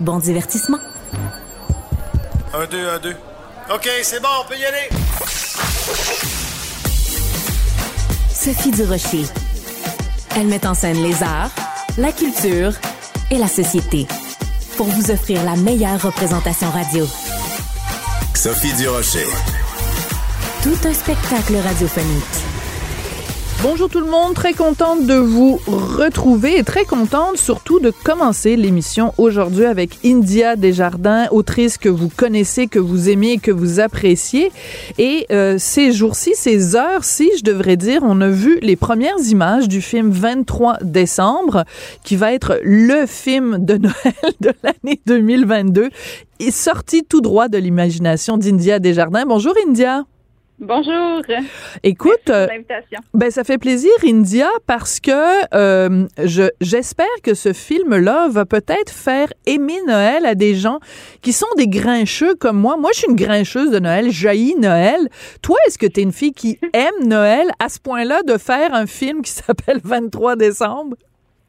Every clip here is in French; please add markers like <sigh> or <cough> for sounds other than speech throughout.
Bon divertissement. Un, deux, un, deux. OK, c'est bon, on peut y aller. Sophie Durocher. Elle met en scène les arts, la culture et la société pour vous offrir la meilleure représentation radio. Sophie Durocher. Tout un spectacle radiophonique. Bonjour tout le monde, très contente de vous retrouver et très contente surtout de commencer l'émission aujourd'hui avec India Desjardins, autrice que vous connaissez, que vous aimez et que vous appréciez. Et euh, ces jours-ci, ces heures-ci, je devrais dire, on a vu les premières images du film 23 décembre, qui va être le film de Noël de l'année 2022, et sorti tout droit de l'imagination d'India Desjardins. Bonjour India. Bonjour. Écoute, euh, ben ça fait plaisir, India, parce que euh, je j'espère que ce film-là va peut-être faire aimer Noël à des gens qui sont des grincheux comme moi. Moi, je suis une grincheuse de Noël, jaillis Noël. Toi, est-ce que tu es une fille qui aime Noël à ce point-là de faire un film qui s'appelle 23 décembre?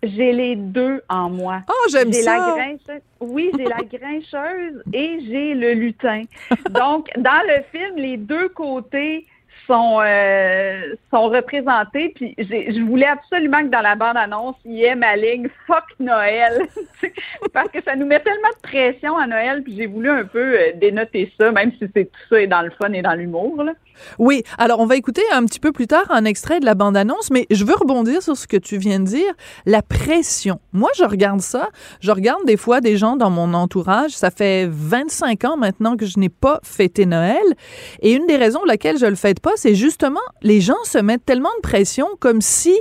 J'ai les deux en moi. Oh, j'aime J'ai ça. la grincheuse. Oui, j'ai la <laughs> grincheuse et j'ai le lutin. Donc, dans le film, les deux côtés sont euh, sont représentés. Puis, je voulais absolument que dans la bande-annonce, il y ait ma ligne « Fuck Noël <laughs> ». Parce que ça nous met tellement de pression à Noël. Puis, j'ai voulu un peu euh, dénoter ça, même si c'est tout ça est dans le fun et dans l'humour. Oui, alors on va écouter un petit peu plus tard un extrait de la bande-annonce, mais je veux rebondir sur ce que tu viens de dire, la pression. Moi, je regarde ça, je regarde des fois des gens dans mon entourage, ça fait 25 ans maintenant que je n'ai pas fêté Noël, et une des raisons pour laquelle je le fête pas, c'est justement les gens se mettent tellement de pression comme si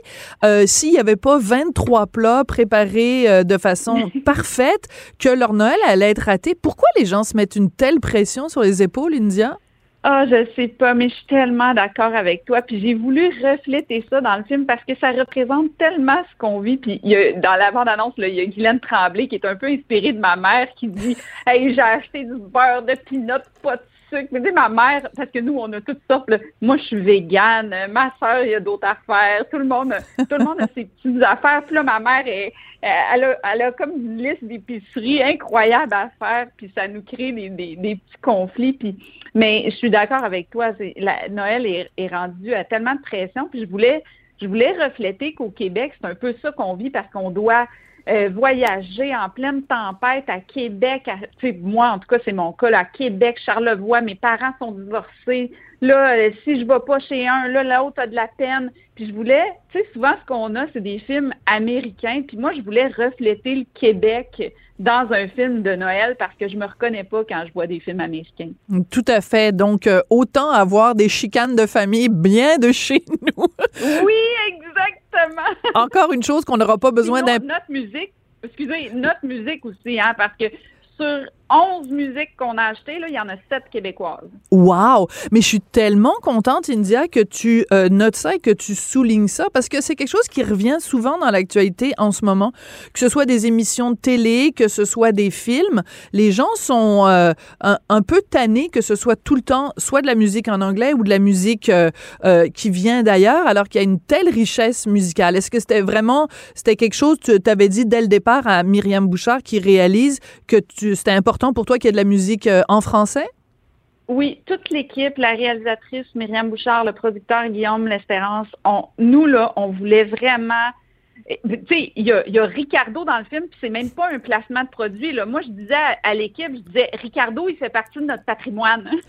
euh, s'il y avait pas 23 plats préparés euh, de façon <laughs> parfaite que leur Noël allait être raté. Pourquoi les gens se mettent une telle pression sur les épaules, India? Ah, je sais pas, mais je suis tellement d'accord avec toi. Puis j'ai voulu refléter ça dans le film parce que ça représente tellement ce qu'on vit. Puis dans la bande-annonce, il y a Guylaine Tremblay qui est un peu inspirée de ma mère qui dit Hey, j'ai acheté du beurre de pinot, pas Mais tu sais, ma mère, parce que nous, on a toutes sortes. là. Moi, je suis végane. Ma soeur, il y a d'autres affaires. Tout le monde, tout le monde a ses petites affaires. Puis là, ma mère, est, elle, a, comme une liste d'épiceries incroyable à faire. Puis ça nous crée des, petits conflits. Puis mais je suis d'accord avec toi. la- Noël est, est rendu à tellement de pression. Puis je voulais, je voulais refléter qu'au Québec, c'est un peu ça qu'on vit parce qu'on doit euh, voyager en pleine tempête à Québec. à- moi, en tout cas, c'est mon cas. Là, à Québec, Charlevoix, mes parents sont divorcés. Là, euh, si je vais pas chez un, là, l'autre a de la peine. Puis je voulais, tu sais, souvent, ce qu'on a, c'est des films américains. Puis moi, je voulais refléter le Québec dans un film de Noël parce que je me reconnais pas quand je vois des films américains. Tout à fait. Donc, euh, autant avoir des chicanes de famille bien de chez <laughs> nous. Oui, exactement. Encore une chose qu'on n'aura pas besoin d'un... Notre musique, excusez, notre musique aussi, hein, parce que sur 11 musiques qu'on a achetées, là, il y en a 7 québécoises. Wow! Mais je suis tellement contente, India, que tu euh, notes ça et que tu soulignes ça, parce que c'est quelque chose qui revient souvent dans l'actualité en ce moment, que ce soit des émissions de télé, que ce soit des films. Les gens sont euh, un, peu tannés que ce soit tout le temps soit de la musique en anglais ou de la musique euh, qui vient d'ailleurs, alors qu'il y a une telle richesse musicale. Est-ce que c'était vraiment, c'était quelque chose, tu t'avais dit dès le départ à Myriam Bouchard qui réalise que c'était important pour toi qu'il y ait de la musique euh, en français? Oui, toute l'équipe, la réalisatrice Myriam Bouchard, le producteur Guillaume L'Espérance, nous, là, on voulait vraiment tu sais, il y a, Ricardo dans le film, puis c'est même pas un placement de produit. Là. Moi, je disais à, l'équipe, je disais, Ricardo, il fait partie de notre patrimoine. <laughs>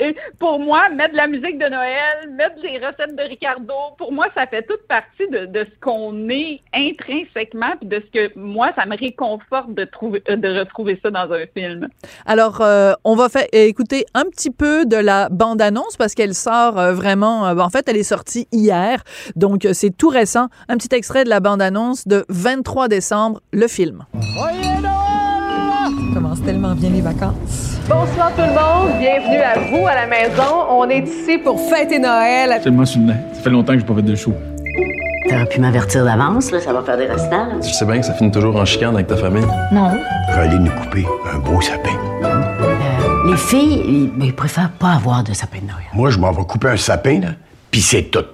Euh, pour moi, mettre de la musique de Noël, mettre les recettes de Ricardo, pour moi, ça fait toute partie de, ce qu'on est intrinsèquement, puis de ce que moi, ça me réconforte de trouver, euh, de retrouver ça dans un film. Alors, euh, on va écouter un petit peu de la bande-annonce parce qu'elle sort vraiment. en fait, elle est sortie hier, donc c'est tout récent. Un petit extrait de la bande-annonce de 23 décembre, le film. commence tellement bien les vacances. Bonsoir tout le monde, bienvenue à vous à la maison. On est ici pour fêter Noël. Tellement sur le Ça fait longtemps que je pas fait de show. T'aurais pu m'avertir d'avance, là, ça va faire des restants. Je sais bien que ça finit toujours en chicane avec ta famille. Non. On va aller nous couper un beau sapin. Euh, les filles, ils, ils, préfèrent pas avoir de sapin de Noël. Moi, je m'en vais couper un sapin, là, puis c'est tout.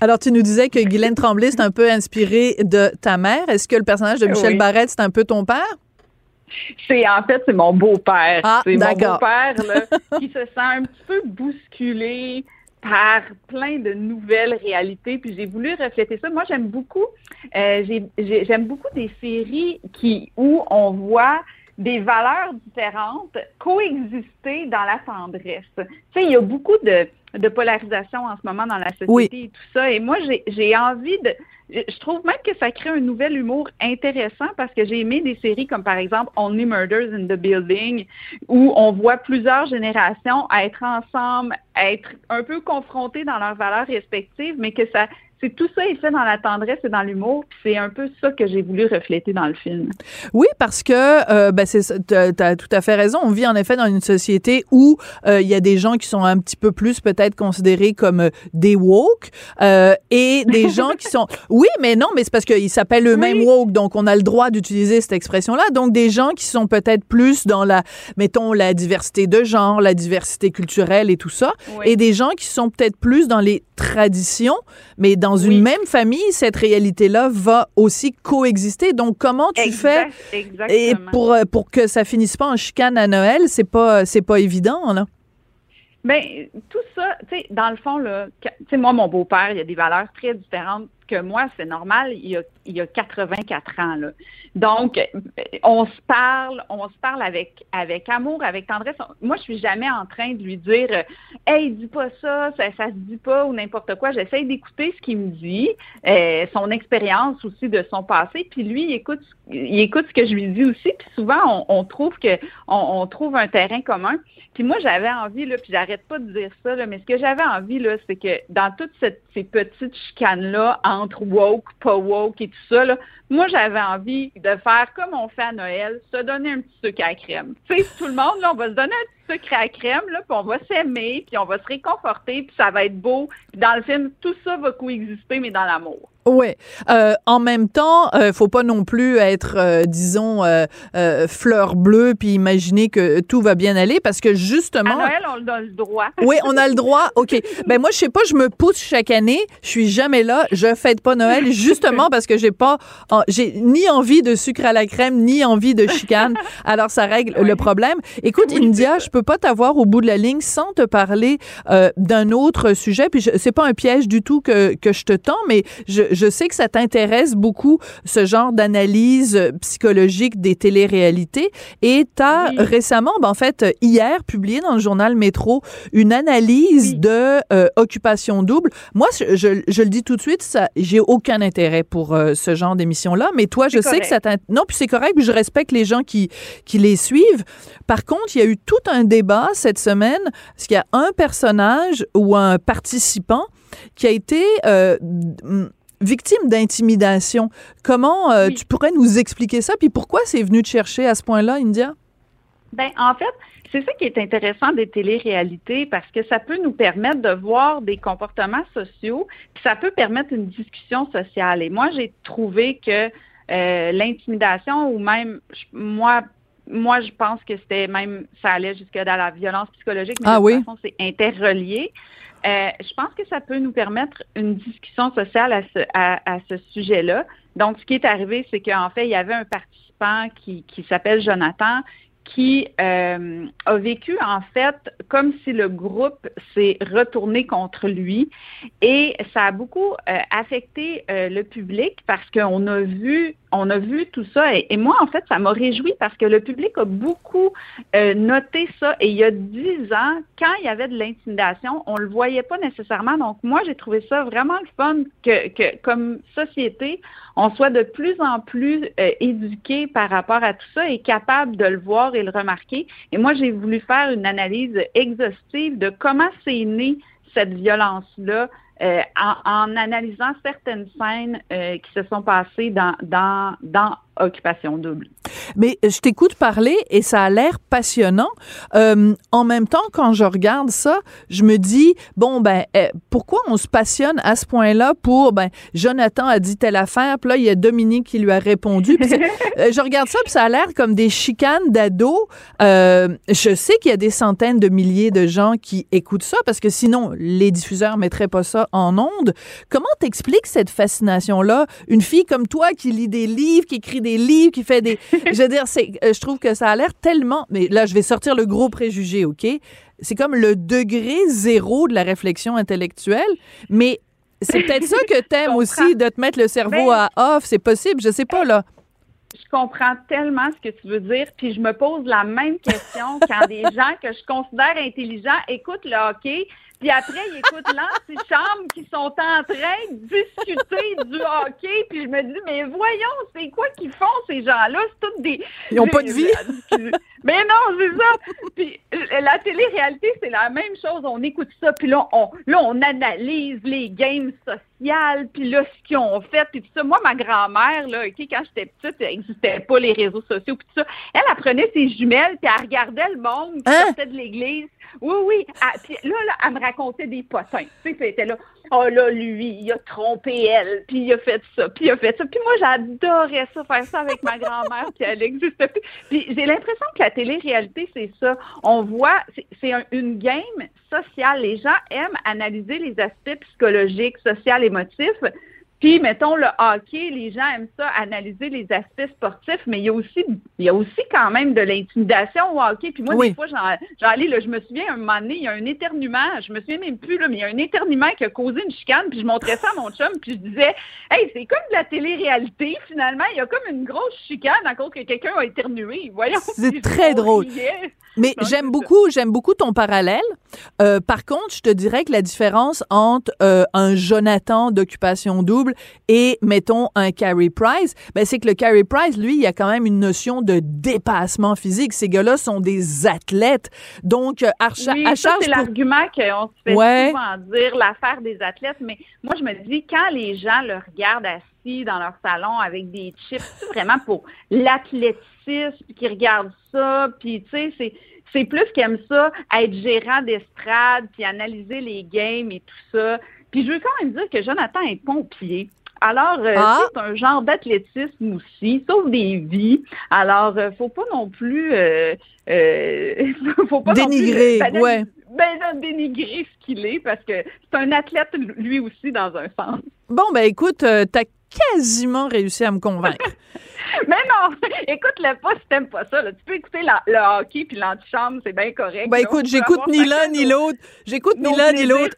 Alors, tu nous disais que Guylaine Tremblay, c'est un peu inspiré de ta mère. Est-ce que le personnage de Michel Barrette, c'est un peu ton père? C'est en fait c'est mon beau-père. Ah, c'est mon beau-père <laughs> qui se sent un petit peu bousculé par plein de nouvelles réalités. Puis j'ai voulu refléter ça. Moi, j'aime beaucoup, euh, j'aime beaucoup des séries qui où on voit des valeurs différentes coexister dans la tendresse. Tu sais, il y a beaucoup de, de polarisation en ce moment dans la société et tout ça. Et moi, j'ai envie de... Je trouve même que ça crée un nouvel humour intéressant parce que j'ai aimé des séries comme par exemple Only Murders in the Building où on voit plusieurs générations être ensemble, être un peu confrontées dans leurs valeurs respectives, mais que ça c'est tout ça est fait dans la tendresse et dans l'humour, puis c'est un peu ça que j'ai voulu refléter dans le film. Oui, parce que euh, ben c'est tu as tout à fait raison, on vit en effet dans une société où euh, il y a des gens qui sont un petit peu plus peut-être considérés comme euh, des woke euh, et des <laughs> gens qui sont Oui, mais non, mais c'est parce qu'ils s'appellent eux-mêmes woke, donc on a le droit d'utiliser cette expression-là. Donc des gens qui sont peut-être plus dans la mettons la diversité de genre, la diversité culturelle et tout ça et des gens qui sont peut-être plus dans les traditions, mais dans une même famille, cette réalité-là va aussi coexister. Donc, comment tu fais et pour, euh, pour que ça finisse pas en chicane à Noël, c'est pas c'est pas évident là? Ben tout ça, tu sais, dans le fond là, tu sais moi mon beau-père, il y a des valeurs très différentes que moi, c'est normal, il y, a, il y a 84 ans. Là. Donc, on se parle, on se parle avec, avec amour, avec tendresse. Moi, je suis jamais en train de lui dire Hey, dis pas ça, ça, se dit pas ou n'importe quoi. J'essaie d'écouter ce qu'il me dit, euh, son expérience aussi de son passé, puis lui, il écoute, il écoute ce que je lui dis aussi, puis souvent, on, trouve que on, trouve un terrain commun. Puis moi, j'avais envie, là, puis j'arrête pas de dire ça, là, mais ce que j'avais envie, là, c'est que dans toutes ces petites chicanes-là, entre woke, pas woke et tout ça, là, moi, j'avais envie de faire comme on fait à Noël, se donner un petit sucre à crème. Tu tout le monde, là, on va se donner un petit sucre à crème, là, puis on va s'aimer, puis on va se réconforter, puis ça va être beau. Puis dans le film, tout ça va coexister, mais dans l'amour. Oui. Euh, en même temps, euh, faut pas non plus être, euh, disons, euh, fleur bleue puis imaginer que tout va bien aller parce que justement. À Noël, on a le droit. oui, on a le droit. Ok. <laughs> Ben moi, je sais pas, je me pousse chaque année. Je suis jamais là. Je fête pas Noël justement parce que j'ai pas, j'ai ni envie de sucre à la crème ni envie de chicane. <laughs> Alors ça règle le problème. Écoute, India, je peux pas t'avoir au bout de la ligne sans te parler d'un autre sujet. Puis c'est pas un piège du tout que que je te tends, mais je je sais que ça t'intéresse beaucoup, ce genre d'analyse euh, psychologique des téléréalités. Et tu as récemment, ben, en fait, hier, publié dans le journal Métro une analyse de euh, occupation double. Moi, je, je, le dis tout de suite, ça, j'ai aucun intérêt pour euh, ce genre d'émission-là. Mais toi, je sais que ça t'intéresse. Non, puis c'est correct, puis je respecte les gens qui, qui les suivent. Par contre, il y a eu tout un débat cette semaine, parce qu'il y a un personnage ou un participant qui a été victime d'intimidation? Comment euh, tu pourrais nous expliquer ça? Puis pourquoi c'est venu te chercher à ce point-là, India? Ben, en fait, c'est ça qui est intéressant des téléréalités parce que ça peut nous permettre de voir des comportements sociaux, puis ça peut permettre une discussion sociale. Et moi, j'ai trouvé que euh, l'intimidation ou même moi moi je pense que c'était même ça allait jusque dans la violence psychologique mais ah de toute façon c'est interrelié. Euh, je pense que ça peut nous permettre une discussion sociale à ce, à, ce sujet-là. Donc, ce qui est arrivé, c'est qu'en fait, il y avait un participant qui, qui s'appelle Jonathan qui euh, a vécu en fait comme si le groupe s'est retourné contre lui. Et ça a beaucoup euh, affecté euh, le public parce qu'on a vu on a vu tout ça et, moi en fait ça m'a réjoui parce que le public a beaucoup noté ça et il y a dix ans quand il y avait de l'intimidation on le voyait pas nécessairement donc moi j'ai trouvé ça vraiment le fun que, que comme société on soit de plus en plus éduqué par rapport à tout ça et capable de le voir et le remarquer. Et moi, j'ai voulu faire une analyse exhaustive de comment c'est né cette violence-là euh, en, analysant certaines scènes euh, qui se sont passées dans, Occupation Double. Mais je t'écoute parler et ça a l'air passionnant. Euh, en même temps, quand je regarde ça, je me dis, bon, ben, eh, pourquoi on se passionne à ce point-là pour, ben, Jonathan a dit telle affaire, puis là, il y a Dominique qui lui a répondu. <laughs> je regarde ça, puis ça a l'air comme des chicanes d'ados. je sais qu'il y a des centaines de milliers de gens qui écoutent ça, parce que sinon, les diffuseurs mettraient pas ça en ondes. Comment t'expliques cette fascination-là? Une fille comme toi qui lit des livres, qui écrit des livres, qui fait des... <laughs> je veux dire, c'est, euh, je trouve que ça a l'air tellement... Mais là, je vais sortir le gros préjugé, OK? C'est comme le degré zéro de la réflexion intellectuelle, mais c'est peut-être ça que <laughs> t'aimes aussi, de te mettre le cerveau à off. C'est possible, je sais pas, là je comprends tellement ce que tu veux dire, puis je me pose la même question quand des <laughs> gens que je considère intelligents écoutent le hockey, puis après, ils écoutent l'antichambre qui sont en train de discuter du hockey. Puis je me dis, mais voyons, c'est quoi qu'ils font, ces gens-là? C'est toutes des... Ils n'ont pas de vie. Mais non, c'est ça. <laughs> Puis la télé-réalité, c'est la même chose. On écoute ça, puis là, on, là, on analyse les games sociales, puis là, ce qu'ils ont fait, puis tout ça. Moi, ma grand-mère, là, OK, quand j'étais petite, il n'existait pas les réseaux sociaux, puis tout ça. Elle apprenait ses jumelles, puis elle regardait le monde qui hein? sortait de l'église. Oui, oui. Ah, puis là, là, elle me racontait des potins. Tu sais, c'était là, oh là, lui, il a trompé elle, puis il a fait ça, puis il a fait ça. Puis moi, j'adorais ça, faire ça avec ma grand-mère, puis elle n'existe plus. Puis j'ai l'impression que la télé-réalité, c'est ça. On voit, c'est une game sociale. Les gens aiment analyser les aspects psychologiques, sociaux, émotifs. Puis, mettons, le hockey, les gens aiment ça, analyser les aspects sportifs, mais il y a aussi, il y a aussi quand même de l'intimidation au hockey. Puis moi, des fois, j'en allais, là, je me souviens, un moment donné, il y a un éternuement, je me souviens même plus, là, mais il y a un éternuement qui a causé une chicane, puis je montrais ça à mon chum, puis je disais, hey, c'est comme de la télé-réalité, finalement, il y a comme une grosse chicane à cause que quelqu'un a éternué. Voyons. C'est très drôle. Mais j'aime beaucoup, j'aime beaucoup ton parallèle. Euh, par contre, je te dirais que la différence entre euh, un Jonathan d'occupation double et, mettons, un Carey Price, ben, c'est que le Carey Price, lui, il y a quand même une notion de dépassement physique. Ces gars-là sont des athlètes. Donc, euh, à, oui, à ça, c'est l'argument qu'on se fait souvent dire, l'affaire des athlètes. Mais moi, je me dis, quand les gens le regardent assis dans leur salon avec des chips, c'est <laughs> vraiment pour l'athlétisme, puis qui regardent ça, puis tu sais, c'est c'est plus qu'aime ça, être gérant d'estrade, puis analyser les games et tout ça. Puis je veux quand même dire que Jonathan est pompier. Alors, euh, ah. c'est un genre d'athlétisme aussi, sauve des vies. Alors, euh, faut pas non plus, euh, <laughs> faut pas dénigrer, non plus, ouais. Ben, dénigrer ce qu'il est parce que c'est un athlète lui aussi dans un sens. Bon, ben écoute, t'as quasiment réussi à me convaincre. <laughs> Mais non, écoute-le pas si t'aimes pas ça. Tu peux écouter le hockey puis l'antichambre, c'est bien correct. Ben écoute, j'écoute ni l'un ni l'autre. J'écoute ni l'un ni l'autre.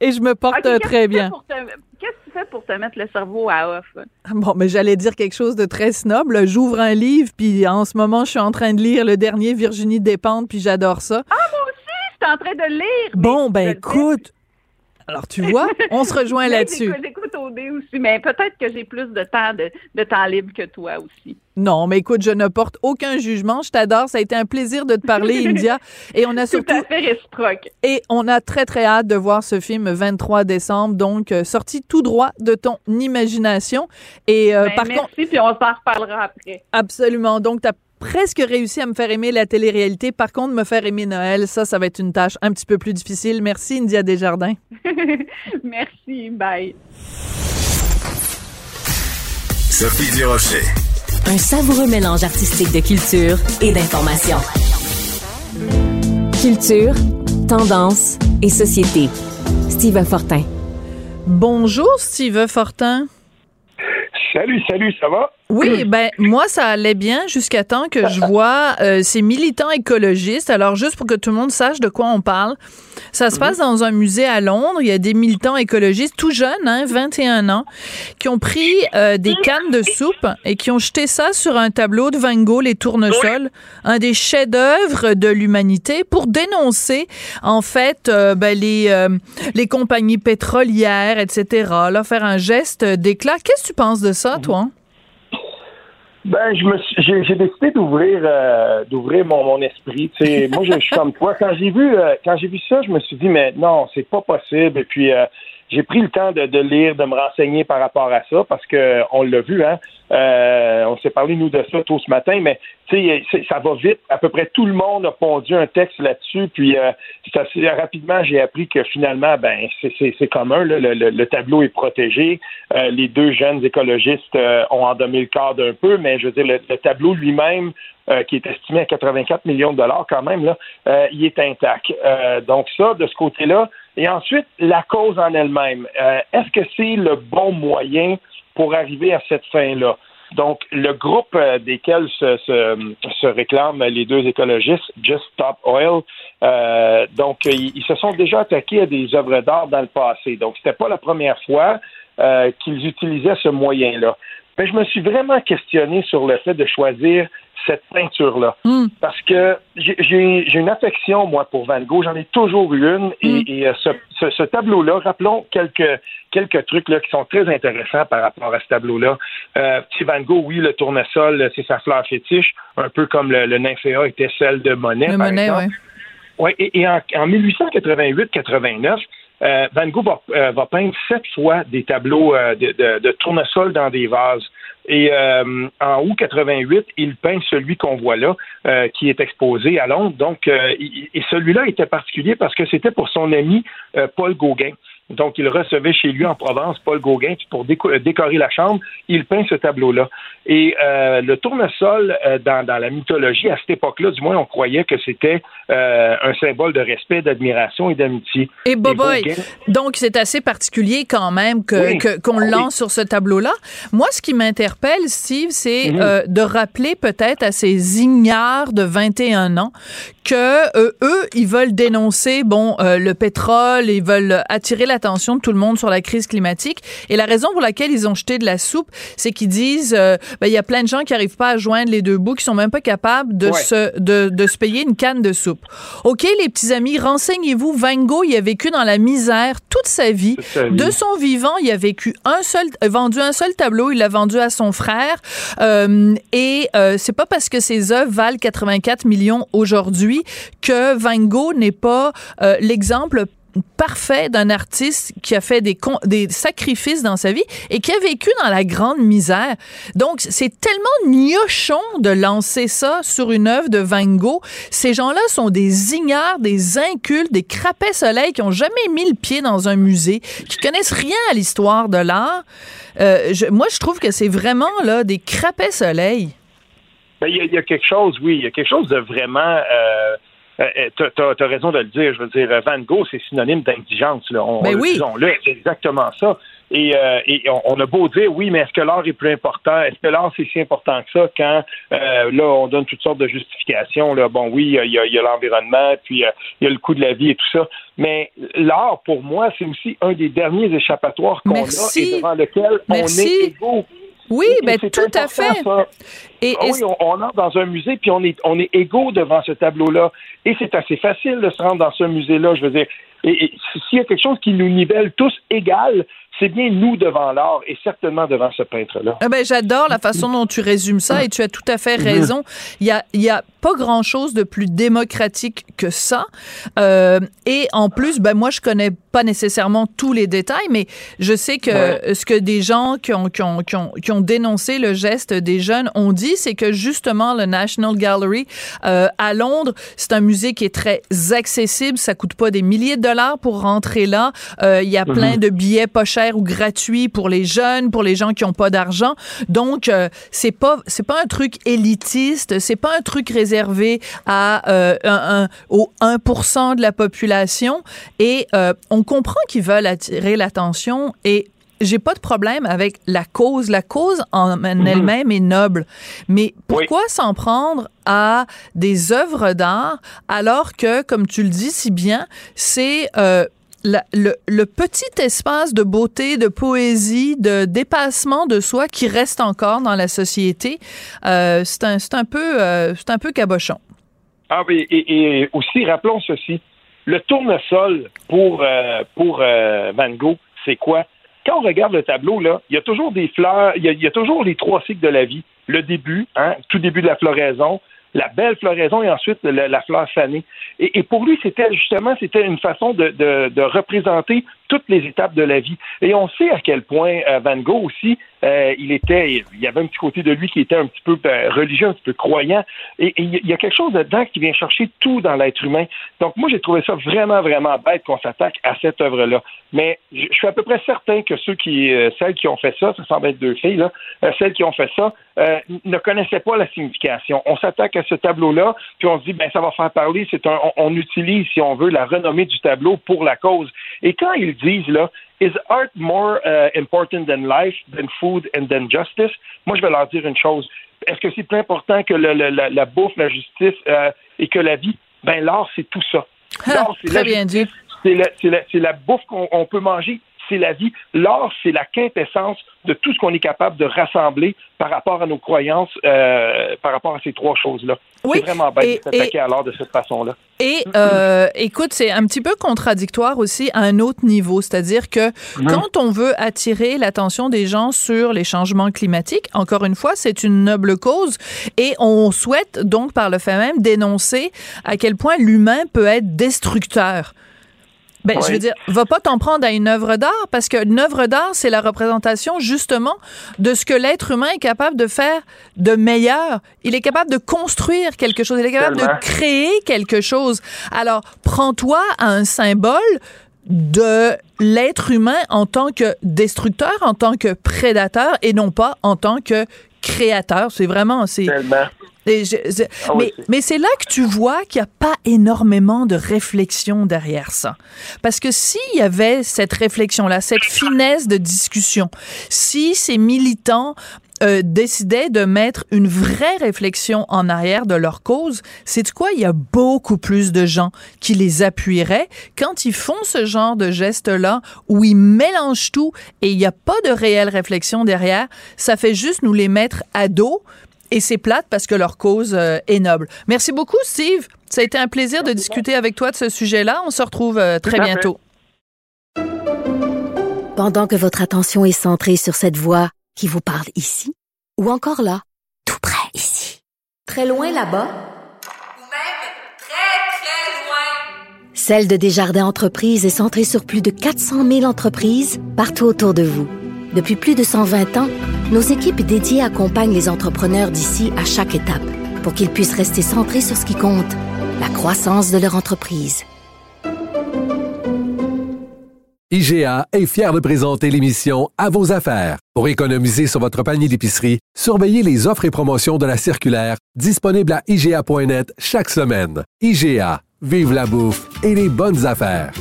Et je me porte très bien. Qu'est-ce que tu fais pour te mettre le cerveau à off? Ah, bon, mais j'allais dire quelque chose de très snob. J'ouvre un livre, puis en ce moment, je suis en train de lire le dernier Virginie Despentes, puis j'adore ça. Ah, moi aussi, je suis en train de lire. Bon, ben écoute, alors, tu vois, on se rejoint <laughs> là-dessus. J'écoute dé aussi, mais peut-être que j'ai plus de temps, de, temps libre que toi aussi. Non, mais écoute, je ne porte aucun jugement. Je t'adore. Ça a été un plaisir de te parler, <laughs> India. Et on a surtout. Tout à fait réciproque. Et on a très, très hâte de voir ce film 23 décembre. Donc, euh, sorti tout droit de ton imagination. Et euh, ben, par contre. Merci, puis on s'en reparlera après. Absolument. Donc, tu as presque réussi à me faire aimer la télé-réalité. Par contre, me faire aimer Noël, ça, ça va être une tâche un petit peu plus difficile. Merci, India Desjardins. <laughs> Merci, bye. Sophie Durocher. Un savoureux mélange artistique de culture et d'information. Culture, tendance et société. Steve Fortin. Bonjour, Steve Fortin. Salut, salut, ça va? Oui, ben moi ça allait bien jusqu'à temps que je vois euh, ces militants écologistes. Alors juste pour que tout le monde sache de quoi on parle, ça se passe dans un musée à Londres. Il y a des militants écologistes tout jeunes, hein, 21 ans, qui ont pris euh, des cannes de soupe et qui ont jeté ça sur un tableau de Van Gogh, les tournesols, un des chefs-d'œuvre de l'humanité, pour dénoncer en fait euh, ben, les les compagnies pétrolières, etc. Là, faire un geste d'éclat. Qu'est-ce que tu penses de ça, toi? Ben, je me j'ai, décidé d'ouvrir euh, d'ouvrir mon, mon esprit. moi, je, suis comme toi. Quand j'ai vu euh, quand j'ai vu ça, je me suis dit mais non, c'est pas possible. Et puis euh, j'ai pris le temps de, de, lire, de me renseigner par rapport à ça, parce que on l'a vu, hein. Euh, on s'est parlé nous de ça tôt ce matin, mais ça va vite. À peu près tout le monde a pondu un texte là-dessus, puis euh, rapidement j'ai appris que finalement, ben c'est commun. le, le, tableau est protégé. Euh, les deux jeunes écologistes euh, ont endormi le cadre un peu, mais je veux dire, le, tableau lui-même qui est estimé à 84 millions de dollars quand même, là, il est intact. donc ça, de ce côté-là, et ensuite, la cause en elle-même. Euh, est-ce que c'est le bon moyen pour arriver à cette fin-là? Donc, le groupe euh, desquels se, se, réclament les deux écologistes, Just Stop Oil, euh, donc, ils, se sont déjà attaqués à des œuvres d'art dans le passé. Donc, c'était pas la première fois qu'ils utilisaient ce moyen-là. Mais je me suis vraiment questionné sur le fait de choisir cette peinture-là. Hmm. Parce que j'ai une affection, moi, pour Van Gogh. J'en ai toujours eu une. Et, hmm. euh, ce, tableau-là, rappelons quelques, quelques trucs là, qui sont très intéressants par rapport à ce tableau-là. Euh, Van Gogh, oui, le tournesol, c'est sa fleur fétiche, un peu comme le, le nymphéa était celle de Monet. Le Monet, oui. Ouais, et, en, en 1888-89, euh, Van Gogh euh, va, peindre sept fois des tableaux euh, de, tournesol dans des vases. Et en août 88, il peint celui qu'on voit là, qui est exposé à Londres. Donc, et celui-là était particulier parce que c'était pour son ami Paul Gauguin. Donc, il recevait chez lui en Provence Paul Gauguin pour décorer la chambre. Il peint ce tableau-là. Et euh, le tournesol, euh, dans, la mythologie, à cette époque-là, du moins, on croyait que c'était euh, un symbole de respect, d'admiration et d'amitié. Et Boboy, donc c'est assez particulier quand même que, qu'on ah lance sur ce tableau-là. Moi, ce qui m'interpelle, Steve, c'est mhm. de rappeler peut-être à ces ignares de 21 ans que eux, ils veulent dénoncer, bon, le pétrole, ils veulent attirer la l'attention de tout le monde sur la crise climatique. Et la raison pour laquelle ils ont jeté de la soupe, c'est qu'ils disent, euh, ben, il y a plein de gens qui n'arrivent pas à joindre les deux bouts, qui sont même pas capables de, se, de, de, se payer une canne de soupe. OK, les petits amis, renseignez-vous. Van Gogh, il a vécu dans la misère toute sa vie. De son vivant, il a vécu un seul, vendu un seul tableau, il l'a vendu à son frère. Euh, et euh, c'est pas parce que ses œuvres valent 84 millions aujourd'hui que Van Gogh n'est pas euh, l'exemple parfait d'un artiste qui a fait des, des sacrifices dans sa vie et qui a vécu dans la grande misère. Donc, c'est tellement gnochon de lancer ça sur une œuvre de Van Gogh. Ces gens-là sont des ignares, des incultes, des crapets soleil qui ont jamais mis le pied dans un musée, qui connaissent rien à l'histoire de l'art. Euh, moi, je trouve que c'est vraiment là des crapets soleil. Ben, il y, a quelque chose, oui, il y a quelque chose de vraiment euh, euh, euh, tu as, raison de le dire. Je veux dire, Van Gogh, c'est synonyme d'indigence. On, ben oui. c'est exactement ça. Et, euh, on, a beau dire, oui, mais est-ce que l'art est plus important? Est-ce que l'art, c'est si important que ça quand, là, on donne toutes sortes de justifications? Là? Bon, oui, il y a, l'environnement, puis il y a le coût de la vie et tout ça. Mais l'art, pour moi, c'est aussi un des derniers échappatoires qu'on a et devant lequel on est égaux. Oui, ben tout à fait. Et, ah oui, on, on, entre dans un musée puis on est on est égaux devant ce tableau-là. Et c'est assez facile de se rendre dans ce musée-là. Je veux dire, et, s'il y a quelque chose qui nous nivelle tous égal, c'est bien nous devant l'art et certainement devant ce peintre-là. Eh ben, j'adore la façon dont tu résumes ça et tu as tout à fait raison. Il y a, il y a pas grand-chose de plus démocratique que ça. Euh, et en plus, ben moi, je connais pas nécessairement tous les détails, mais je sais que ce que des gens qui ont, qui, ont, qui, ont, qui ont dénoncé le geste des jeunes ont dit, c'est que justement, le National Gallery euh, à Londres, c'est un musée qui est très accessible. Ça coûte pas des milliers de dollars pour rentrer là. Euh, il y a plein mhm. de billets pas chers ou gratuits pour les jeunes, pour les gens qui ont pas d'argent. Donc, euh, c'est pas c'est pas un truc élitiste, c'est pas un truc réservé à euh, un, au 1% de la population et on comprend qu'ils veulent attirer l'attention et j'ai pas de problème avec la cause. La cause en elle-même est noble. Mais pourquoi s'en prendre à des œuvres d'art alors que, comme tu le dis si bien, c'est euh, le, petit espace de beauté, de poésie, de dépassement de soi qui reste encore dans la société, euh, c'est un, un, peu, euh, c'est un peu cabochon. Ah oui, et, aussi, rappelons ceci, le tournesol pour, euh, pour Van Gogh, c'est quoi? Quand on regarde le tableau, là, il y a toujours des fleurs, il y a, toujours les trois cycles de la vie. Le début, hein, tout début de la floraison, la belle floraison et ensuite la, fleur fanée. Et, pour lui, c'était justement c'était une façon de, de, représenter toutes les étapes de la vie. Et on sait à quel point euh, Van Gogh aussi, euh, il était, il y avait un petit côté de lui qui était un petit peu ben, religieux, un petit peu croyant. Et, il y a quelque chose dedans qui vient chercher tout dans l'être humain. Donc moi, j'ai trouvé ça vraiment, vraiment bête qu'on s'attaque à cette œuvre-là. Mais je suis à peu près certain que ceux qui, euh, celles qui ont fait ça, ça semble être deux filles là, celles qui ont fait ça, ne connaissaient pas la signification. On s'attaque à ce tableau-là, puis on se dit, ben ça va faire parler. C'est un, on, utilise, si on veut, la renommée du tableau pour la cause. Et quand disent là, is art more uh, important than life, than food and than justice? Moi, je vais leur dire une chose. Est-ce que c'est plus important que le, la, bouffe, la justice euh, et que la vie? Ben l'art, c'est tout ça. Ah, l'art, c'est la bien dit. C'est la, la, bouffe qu'on peut manger, c'est la vie. L'art, c'est la quintessence de tout ce qu'on est capable de rassembler par rapport à nos croyances, euh, par rapport à ces trois choses-là. c'est vraiment bête de s'attaquer à l'art de cette façon-là. Et euh, écoute, c'est un petit peu contradictoire aussi à un autre niveau, c'est-à-dire que mm-hmm. quand on veut attirer l'attention des gens sur les changements climatiques, encore une fois, c'est une noble cause et on souhaite donc par le fait même dénoncer à quel point l'humain peut être destructeur. Ben, je veux dire, va pas t'en prendre à une œuvre d'art parce qu'une œuvre d'art, c'est la représentation justement de ce que l'être humain est capable de faire de meilleur. Il est capable de construire quelque chose, il est capable de créer quelque chose. Alors, prends-toi à un symbole de l'être humain en tant que destructeur, en tant que prédateur et non pas en tant que créateur. C'est vraiment, c'est, ah mais, c'est là que tu vois qu'il n'y a pas énormément de réflexion derrière ça. Parce que s'il y avait cette réflexion-là, cette finesse de discussion, si ces militants euh, décidaient de mettre une vraie réflexion en arrière de leur cause, c'est quoi? Il y a beaucoup plus de gens qui les appuieraient quand ils font ce genre de geste-là où ils mélangent tout et il n'y a pas de réelle réflexion derrière. Ça fait juste nous les mettre à dos et c'est plate parce que leur cause euh, est noble. Merci beaucoup, Steve. Ça a été un plaisir de discuter avec toi de ce sujet-là. On se retrouve euh, très bientôt. Pendant que votre attention est centrée sur cette voix qui vous parle ici, ou encore là, tout près ici, très loin là-bas, ou même très, très loin, Celle de Desjardins Entreprises est centrée sur plus de 400 000 entreprises partout autour de vous. Depuis plus de 120 ans, nos équipes dédiées accompagnent les entrepreneurs d'ici à chaque étape pour qu'ils puissent rester centrés sur ce qui compte, la croissance de leur entreprise. IGA est fier de présenter l'émission À vos affaires. Pour économiser sur votre panier d'épicerie, surveillez les offres et promotions de la circulaire disponible à IGA.net chaque semaine. IGA, vive la bouffe et les bonnes affaires.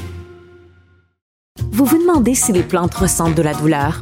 Vous vous demandez si les plantes ressentent de la douleur?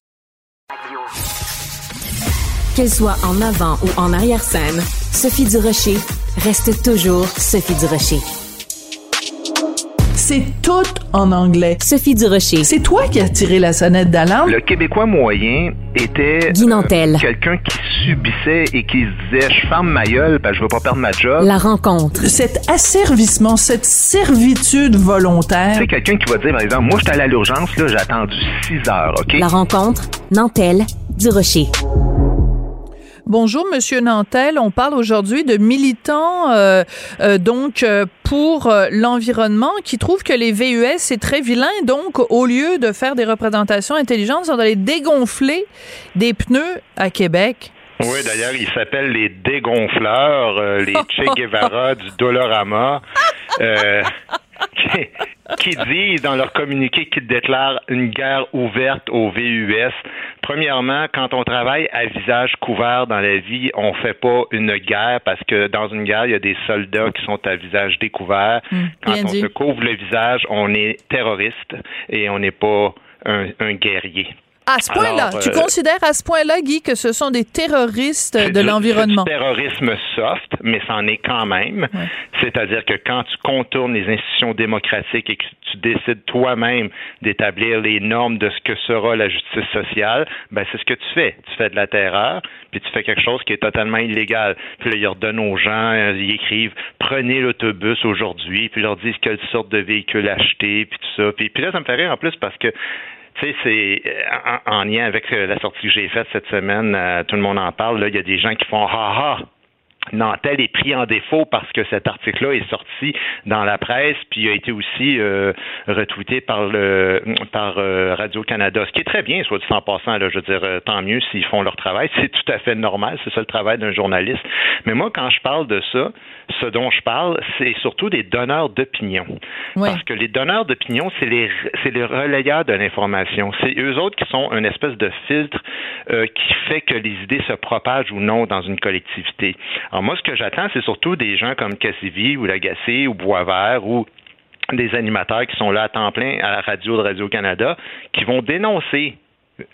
Qu'elle soit en avant ou en arrière-scène, Sophie Durocher reste toujours Sophie Durocher. C'est tout en anglais. Sophie Durocher. C'est toi qui as tiré la sonnette d'alarme? Le Québécois moyen était euh, quelqu'un qui subissait et qui se disait je ferme ma gueule que je veux pas perdre ma job. La rencontre. Cet asservissement, cette servitude volontaire. C'est quelqu'un qui va dire par exemple moi j'étais allé à l'urgence là, j'ai attendu 6 heures, OK? La rencontre. Nantel Durocher. Bonjour, Monsieur Nantel. On parle aujourd'hui de militants euh, euh, donc euh, pour l'environnement qui trouvent que les VUS c'est très vilain. Donc, au lieu de faire des représentations intelligentes, ils sont allés dégonfler des pneus à Québec. Oui, d'ailleurs, ils s'appellent les dégonfleurs, euh, les <laughs> Che Guevara du Dolorama. <laughs> Qui, disent dans leur communiqué qu'ils déclarent une guerre ouverte au VUS. Premièrement, quand on travaille à visage couvert dans la vie, on fait pas une guerre parce que dans une guerre, il y a des soldats qui sont à visage découvert. Hmm, quand on dit. se couvre le visage, on est terroriste et on n'est pas un, un guerrier. À ce point-là, tu euh, considères à ce point-là, Guy, que ce sont des terroristes de l'environnement? Terrorisme soft, mais c'en est quand même. C'est-à-dire que quand tu contournes les institutions démocratiques et que tu décides toi-même d'établir les normes de ce que sera la justice sociale, ben c'est ce que tu fais. Tu fais de la terreur, puis tu fais quelque chose qui est totalement illégal. Puis là, ils redonnent aux gens, euh, ils écrivent prenez l'autobus aujourd'hui, puis ils leur disent quelle sorte de véhicule acheter, puis tout ça. Puis, puis là, ça me fait rire en plus parce que tu sais, c'est euh, en, en lien avec euh, la sortie que j'ai faite cette semaine, euh, tout le monde en parle, là, il y a des gens qui font ha ha. Nantel est pris en défaut parce que cet article-là est sorti dans la presse, puis a été aussi euh, retweeté par le par euh, Radio Canada, ce qui est très bien, soit dit en passant. Là, je veux dire, euh, tant mieux s'ils font leur travail, <laughs> c'est tout à fait normal, c'est ça le travail d'un journaliste. Mais moi, quand je parle de ça, ce dont je parle, c'est surtout des donneurs d'opinion, parce que les donneurs d'opinion, c'est les c'est les relayeurs de l'information, c'est eux autres qui sont une espèce de filtre euh, qui fait que les idées se propagent ou non dans une collectivité. Alors moi, ce que j'attends, c'est surtout des gens comme Cassivi ou Lagacé ou Boisvert ou des animateurs qui sont là à temps plein à la radio de Radio-Canada qui vont dénoncer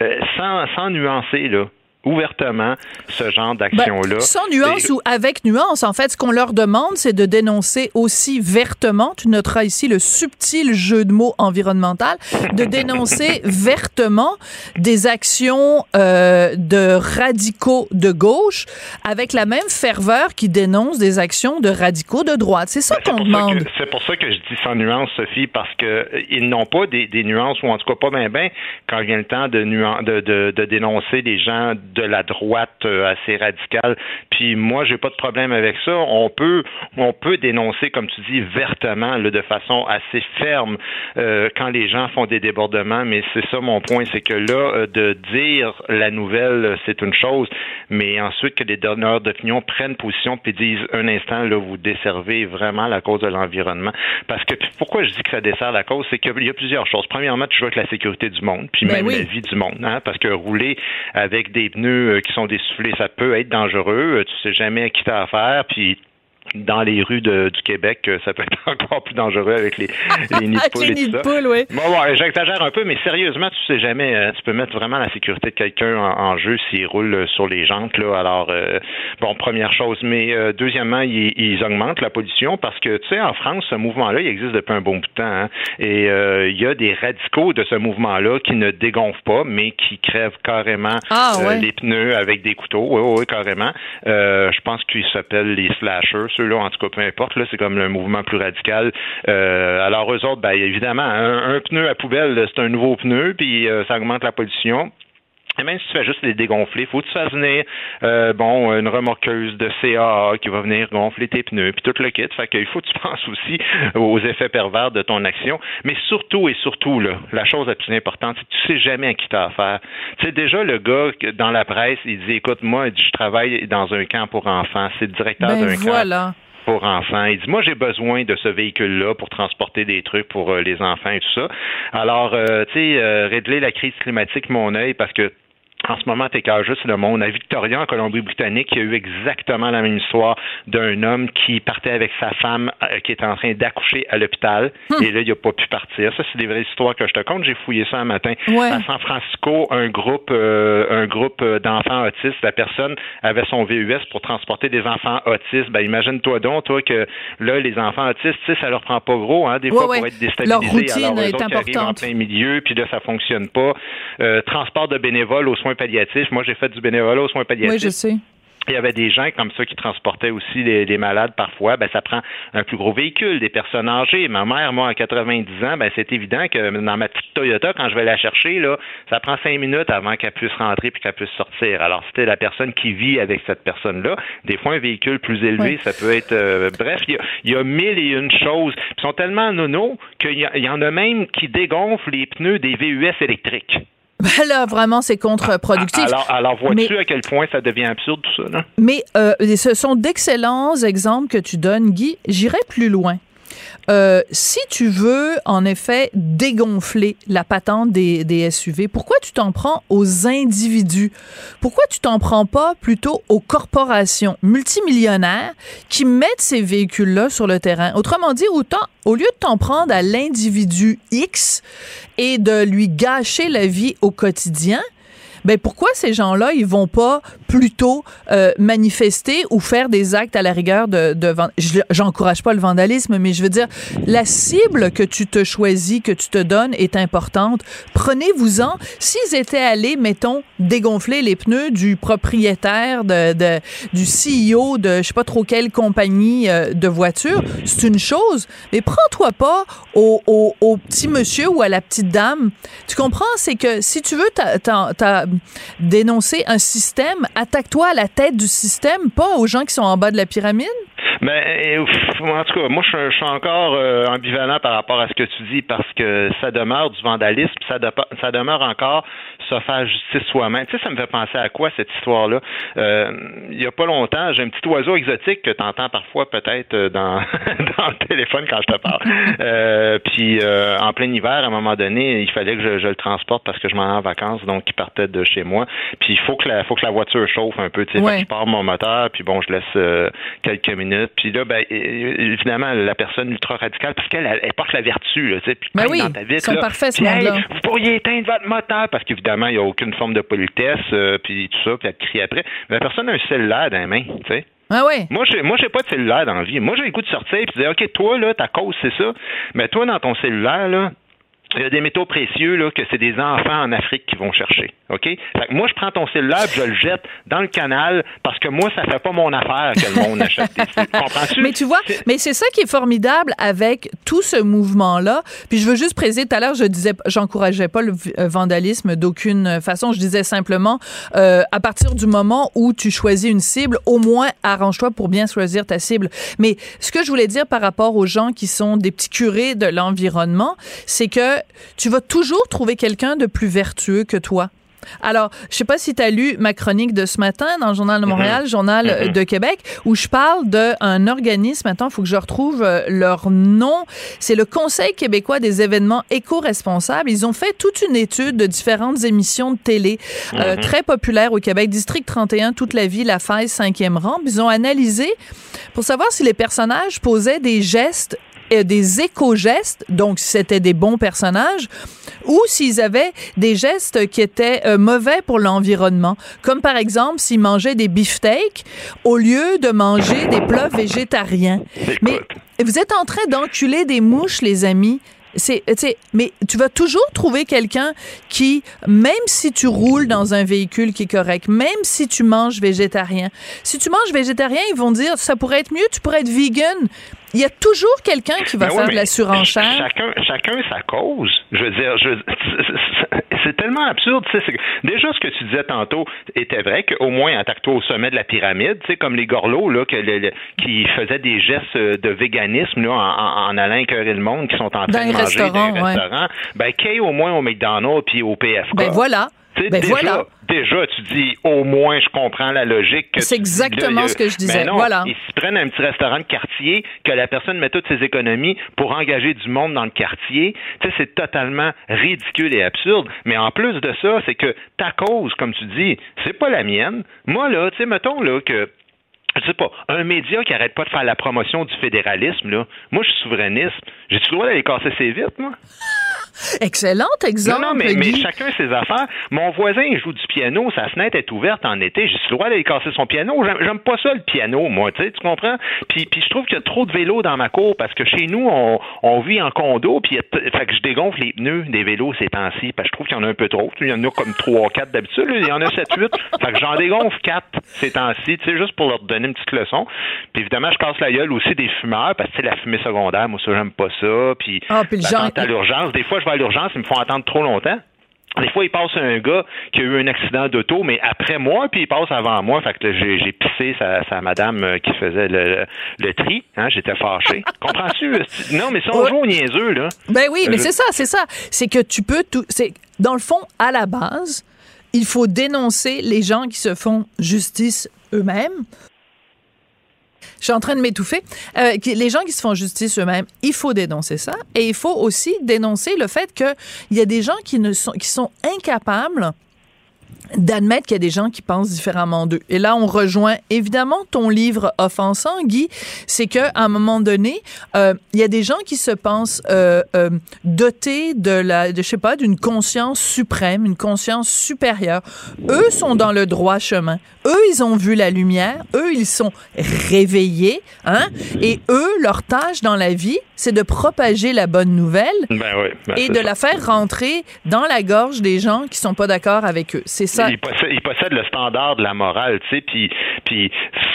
euh, sans, sans nuancer, là, ouvertement ce genre d'action-là. Ben, sans nuance Et- ou avec nuance, en fait, ce qu'on leur demande, c'est de dénoncer aussi vertement, tu noteras ici le subtil jeu de mots environnemental, de dénoncer <laughs> vertement des actions euh, de radicaux de gauche avec la même ferveur qui dénoncent des actions de radicaux de droite. C'est ça Ben, qu'on demande. C'est pour ça que je dis sans nuance, Sophie, parce que euh, n'ont pas des, des nuances, ou en tout cas pas bien ben, quand vient le temps de, nuan- de, de, de dénoncer des gens de la droite euh, assez radicale. Puis moi, j'ai pas de problème avec ça. On peut, on peut dénoncer, comme tu dis, vertement, là, de façon assez ferme, euh, quand les gens font des débordements. Mais c'est ça mon point, c'est que là, euh, de dire la nouvelle, c'est une chose, mais ensuite que les donneurs d'opinion prennent position puis disent un instant, là, vous desservez vraiment la cause de l'environnement. Parce que pourquoi je dis que ça dessert la cause, c'est qu'il y a plusieurs choses. Premièrement, tu joues avec la sécurité du monde, puis Ben même oui. la vie du monde, hein, parce que rouler avec des pneus euh, qui sont dessoufflés, ça peut être dangereux. Euh, Tu sais jamais à qui t'as affaire, puis dans les rues de- du Québec, ça peut être <laughs> encore plus dangereux avec les, les <laughs> nids de poules les et tout ça. oui. Bon, bon, j'exagère un peu, mais sérieusement, tu sais jamais, euh, tu peux mettre vraiment la sécurité de quelqu'un en, en jeu s'il roule euh, sur les jantes, là. Alors, euh, bon, première chose. Mais euh, deuxièmement, ils, ils augmentent la pollution parce que, tu sais, en France, ce mouvement-là, il existe depuis un bon bout de temps. hein. Et il y a des radicaux de ce mouvement-là qui ne dégonflent pas, mais qui crèvent carrément Ah, ouais. les pneus avec des couteaux. Oui, oui, carrément. Je pense qu'ils s'appellent les slashers, ceux-là, en tout cas, peu importe. Là, c'est comme le mouvement plus radical. Euh, alors, eux autres, ben, évidemment, un, un pneu à poubelle, c'est un nouveau pneu, puis euh, ça augmente la pollution. Et même si tu fais juste les dégonfler, faut que tu fasses venir euh, bon une remorqueuse de CAA qui va venir gonfler tes pneus puis tout le kit. Fait qu'il faut que tu <laughs> penses aussi aux effets pervers de ton action. Mais surtout et surtout là, la chose la plus importante, c'est que tu sais jamais à qui t'as affaire. Tu sais déjà le gars dans la presse, il dit écoute moi, je travaille dans un camp pour enfants. C'est le directeur Ben d'un camp voilà. Pour enfants. Il dit, moi, j'ai besoin de ce véhicule-là pour transporter des trucs pour euh, les enfants et tout ça. Alors, euh, tu sais, euh, régler la crise climatique, mon œil, parce que en ce moment, t'es juste le monde. À Victoria, en Colombie-Britannique, il y a eu exactement la même histoire d'un homme qui partait avec sa femme euh, qui était en train d'accoucher à l'hôpital. Et là, il n'a pas pu partir. Ça, c'est des vraies histoires que je te compte. J'ai fouillé ça un matin. Ouais. À San Francisco, un groupe, euh, un groupe euh, d'enfants autistes, la personne avait son VUS pour transporter des enfants autistes. Ben, imagine-toi donc, toi, que là, les enfants autistes, tu sais, ça leur prend pas gros, hein, des Ouais, fois, ouais. pour être Leur déstabilisés. routine Alors, eux est autres en plein milieu, puis là, ça fonctionne pas. Euh, transport de bénévoles aux soins palliatifs. Moi, j'ai fait du bénévolat aux soins palliatifs. Oui, je sais. Il y avait des gens comme ça qui transportaient aussi les, les malades parfois. Ben, ça prend un plus gros véhicule, des personnes âgées. Ma mère, moi, à 90 ans, ben, c'est évident que dans ma petite Toyota, quand je vais la chercher, là, ça prend cinq minutes avant qu'elle puisse rentrer puis qu'elle puisse sortir. Alors, c'était la personne qui vit avec cette personne-là. Des fois, un véhicule plus élevé, ça peut être... euh, bref, il y, a, il y a mille et une choses. Ils sont tellement nono qu'il y, y en a même qui dégonflent les pneus des VUS électriques. Ben là, vraiment, c'est contre-productif. Alors, alors vois-tu à quel point ça devient absurde tout ça? Là? Mais euh, ce sont d'excellents exemples que tu donnes, Guy. J'irai plus loin. Euh, si tu veux, en effet, dégonfler la patente des, des SUV, pourquoi tu t'en prends aux individus? Pourquoi tu t'en prends pas plutôt aux corporations multimillionnaires qui mettent ces véhicules-là sur le terrain? Autrement dit, autant, au lieu de t'en prendre à l'individu X et de lui gâcher la vie au quotidien, ben pourquoi ces gens-là, ils vont pas plutôt euh, manifester ou faire des actes à la rigueur de, de j'encourage pas le vandalisme, mais je veux dire la cible que tu te choisis, que tu te donnes est importante. Prenez-vous-en. S'ils étaient allés, mettons, dégonfler les pneus du propriétaire de, du CEO de je sais pas trop quelle compagnie euh, de voiture, c'est une chose. Mais prends-toi pas au, petit monsieur ou à la petite dame. Tu comprends? C'est que si tu veux dénoncer un système, attaque-toi à la tête du système, pas aux gens qui sont en bas de la pyramide? Mais en tout cas, moi, je, suis encore euh, ambivalent par rapport à ce que tu dis parce que ça demeure du vandalisme, ça demeure encore se faire justice soi-même. Tu sais, ça me fait penser à quoi cette histoire-là? Euh, Il y a pas longtemps, j'ai un petit oiseau exotique que tu entends parfois peut-être euh, dans, <laughs> dans le téléphone quand je te parle. Euh, puis en plein hiver, à un moment donné, il fallait que je, le transporte parce que je m'en vais en vacances, donc il partait de chez moi. Puis il faut que la faut que la voiture chauffe un peu. Tu sais, je pars mon moteur, puis bon, je laisse quelques minutes. Puis là, ben évidemment, la personne ultra radicale, parce qu'elle elle, porte la vertu, là, tu sais, puis ben oui, dans ta vie, sont là, parfaits, puis, hey, vous pourriez éteindre votre moteur parce qu'évidemment il n'y a aucune forme de politesse, euh, puis tout ça, puis elle te crie après. Mais la personne a un cellulaire dans les mains, tu sais. Ah ouais? Moi, j'ai, moi, j'ai pas de cellulaire dans la vie. Moi, j'ai le goût de sortir et de dire, OK, toi, là, ta cause, c'est ça. Mais toi, dans ton cellulaire, là, il y a des métaux précieux là, que c'est des enfants en Afrique qui vont chercher. OK? Fait que moi, je prends ton cellulaire je le jette dans le canal parce que moi, ça fait pas mon affaire que le monde achète des <laughs> Comprends-tu? Mais tu vois, mais c'est ça qui est formidable avec tout ce mouvement-là. Puis je veux juste préciser, tout à l'heure, je disais, j'encourageais pas le euh, vandalisme d'aucune façon. Je disais simplement, euh, à partir du moment où tu choisis une cible, au moins arrange-toi pour bien choisir ta cible. Mais ce que je voulais dire par rapport aux gens qui sont des petits curés de l'environnement, c'est que tu vas toujours trouver quelqu'un de plus vertueux que toi. Alors, je sais pas si tu as lu ma chronique de ce matin dans le Journal de mm-hmm. Montréal, Journal mm-hmm. de Québec, où je parle d'un organisme, attends, il faut que je retrouve euh, leur nom, c'est le Conseil québécois des événements éco-responsables. Ils ont fait toute une étude de différentes émissions de télé euh, mm-hmm. très populaires au Québec, District 31, toute la vie, la faille, cinquième rang. Ils ont analysé pour savoir si les personnages posaient des gestes euh, des éco-gestes, donc c'était des bons personnages, ou s'ils avaient des gestes qui étaient euh, mauvais pour l'environnement, comme par exemple s'ils mangeaient des beefsteaks au lieu de manger des plats végétariens. Mais vous êtes en train d'enculer des mouches, les amis. C'est, mais tu vas toujours trouver quelqu'un qui, même si tu roules dans un véhicule qui est correct, même si tu manges végétarien, si tu manges végétarien, ils vont dire ça pourrait être mieux, tu pourrais être vegan. Il y a toujours quelqu'un qui va ben faire de la surenchère. Chacun, chacun sa cause. Je veux dire, c'est tellement absurde. déjà, ce que tu disais tantôt était vrai qu'au moins, attaque-toi au sommet de la pyramide, comme les gorlots là, qui faisaient des gestes de véganisme là, en, en, allant écœurer le monde, qui sont en train de manger dans les restaurants. Ben, qu'il au moins au McDonald's puis au PFK. Ben voilà. Ben déjà, voilà. déjà, tu dis au moins je comprends la logique. C'est exactement ce que je disais. Mais non, voilà. Ils se prennent un petit restaurant de quartier que la personne met toutes ses économies pour engager du monde dans le quartier. Tu sais, c'est totalement ridicule et absurde. Mais en plus de ça, c'est que ta cause, comme tu dis, c'est pas la mienne. Moi là, tu sais, mettons là que je sais pas, un média qui arrête pas de faire la promotion du fédéralisme, là. Moi, je suis souverainiste. J'ai-tu le droit d'aller casser ses vitres, moi? Excellent exemple. Non, non mais, mais, chacun ses affaires. Mon voisin, il joue du piano, sa fenêtre est ouverte en été. J'ai le droit d'aller casser son piano. J'aime pas ça, le piano, moi, tu sais, tu comprends? Puis, puis je trouve qu'il y a trop de vélos dans ma cour parce que chez nous, on, on vit en condo, puis fait que je dégonfle les pneus des vélos ces temps-ci parce que je trouve qu'il y en a un peu trop. Il y en a comme 3 4 d'habitude. Il y en a 7 8. fait que j'en dégonfle 4 ces temps-ci, tu sais, juste pour leur donner une petite leçon. Puis évidemment, je casse la gueule aussi des fumeurs parce que, la fumée secondaire, moi, ça, j'aime pas ça. Puis, ah, puis à l'urgence, des fois, je à l'urgence, ils me font attendre trop longtemps. Des fois, il passe un gars qui a eu un accident d'auto, mais après moi, puis il passe avant moi. Fait que j'ai pissé sa, madame euh, qui faisait le, tri. Hein, J'étais fâché. <laughs> Comprends-tu? Non, mais c'est un jour niaiseux, là. Ben oui, mais c'est ça, c'est ça. C'est que tu peux tout. dans le fond, à la base, il faut dénoncer les gens qui se font justice eux-mêmes. Je suis en train de m'étouffer. Euh, les gens qui se font justice eux-mêmes, il faut dénoncer ça. Et il faut aussi dénoncer le fait qu'il y a des gens qui, ne sont, qui sont incapables d'admettre qu'il y a des gens qui pensent différemment d'eux. Et là, on rejoint évidemment ton livre offensant, Guy, c'est que à un moment donné, euh, il y a des gens qui se pensent euh, euh, dotés de la, de, je sais pas, d'une conscience suprême, une conscience supérieure. Eux sont dans le droit chemin. Eux, ils ont vu la lumière. Eux, ils sont réveillés, hein. Et eux, leur tâche dans la vie, c'est de propager la bonne nouvelle ben oui, ben et de la faire rentrer dans la gorge des gens qui sont pas d'accord avec eux. C'est ça. Il possède, le standard de la morale, tu sais, puis, puis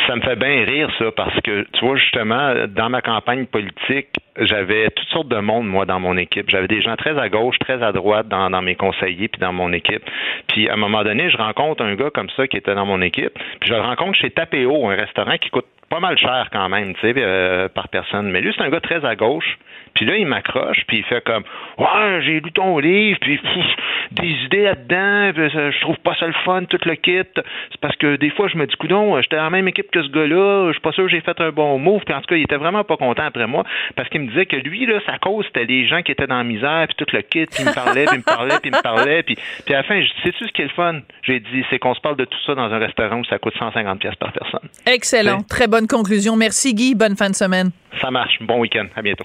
ça me fait bien rire ça parce que tu vois justement dans ma campagne politique, j'avais toutes sortes de monde moi dans mon équipe. J'avais des gens très à gauche, très à droite dans, dans mes conseillers puis dans mon équipe. Puis à un moment donné, je rencontre un gars comme ça qui était dans mon équipe, puis je le rencontre chez Tapéo, un restaurant qui coûte pas mal cher quand même, tu sais, euh, par personne. Mais lui, c'est un gars très à gauche. Puis là, il m'accroche, puis il fait comme Ouais, j'ai lu ton livre, puis des idées là-dedans, je trouve pas ça le fun, tout le kit. C'est parce que des fois, je me dis Coudon, j'étais dans la même équipe que ce gars-là, je suis pas sûr que j'ai fait un bon move. Puis en tout cas, il était vraiment pas content après moi, parce qu'il me disait que lui, là, sa cause, c'était les gens qui étaient dans la misère, puis tout le kit, puis il me parlait, puis il me parlait, puis il me parlait. Puis, puis à la fin, je dis Sais-tu ce qui est le fun? J'ai dit C'est qu'on se parle de tout ça dans un restaurant où ça coûte 150$ par personne. Excellent. Très bonne conclusion. Merci, Guy. Bonne fin de semaine. Ça marche. Bon week-end. À bientôt.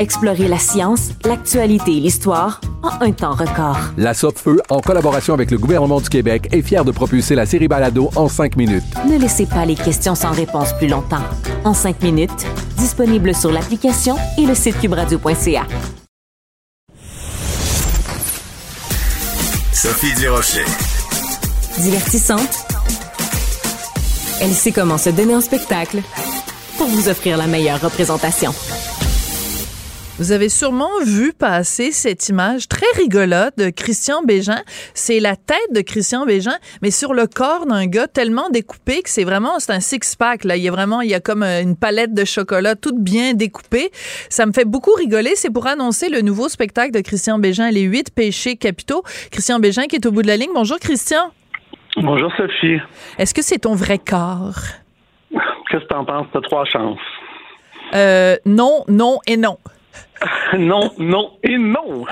Explorez la science, l'actualité et l'histoire en un temps record. La Feu, en collaboration avec le gouvernement du Québec, est fière de propulser la série Balado en cinq minutes. Ne laissez pas les questions sans réponse plus longtemps. En cinq minutes, disponible sur l'application et le site cubradio.ca. Sophie Durocher. Divertissante. Elle sait comment se donner en spectacle pour vous offrir la meilleure représentation. Vous avez sûrement vu passer cette image très rigolote de Christian Bégin. C'est la tête de Christian Bégin, mais sur le corps d'un gars tellement découpé que c'est vraiment, c'est un six-pack, là. Il y a vraiment, il y a comme euh, une palette de chocolat toute bien découpée. Ça me fait beaucoup rigoler. C'est pour annoncer le nouveau spectacle de Christian Bégin, Les huit péchés capitaux. Christian Bégin qui est au bout de la ligne. Bonjour, Christian. Bonjour, Sophie. Est-ce que c'est ton vrai corps? Qu'est-ce que t'en penses? T'as trois chances. Euh, non, non et non. <laughs> non, non et non.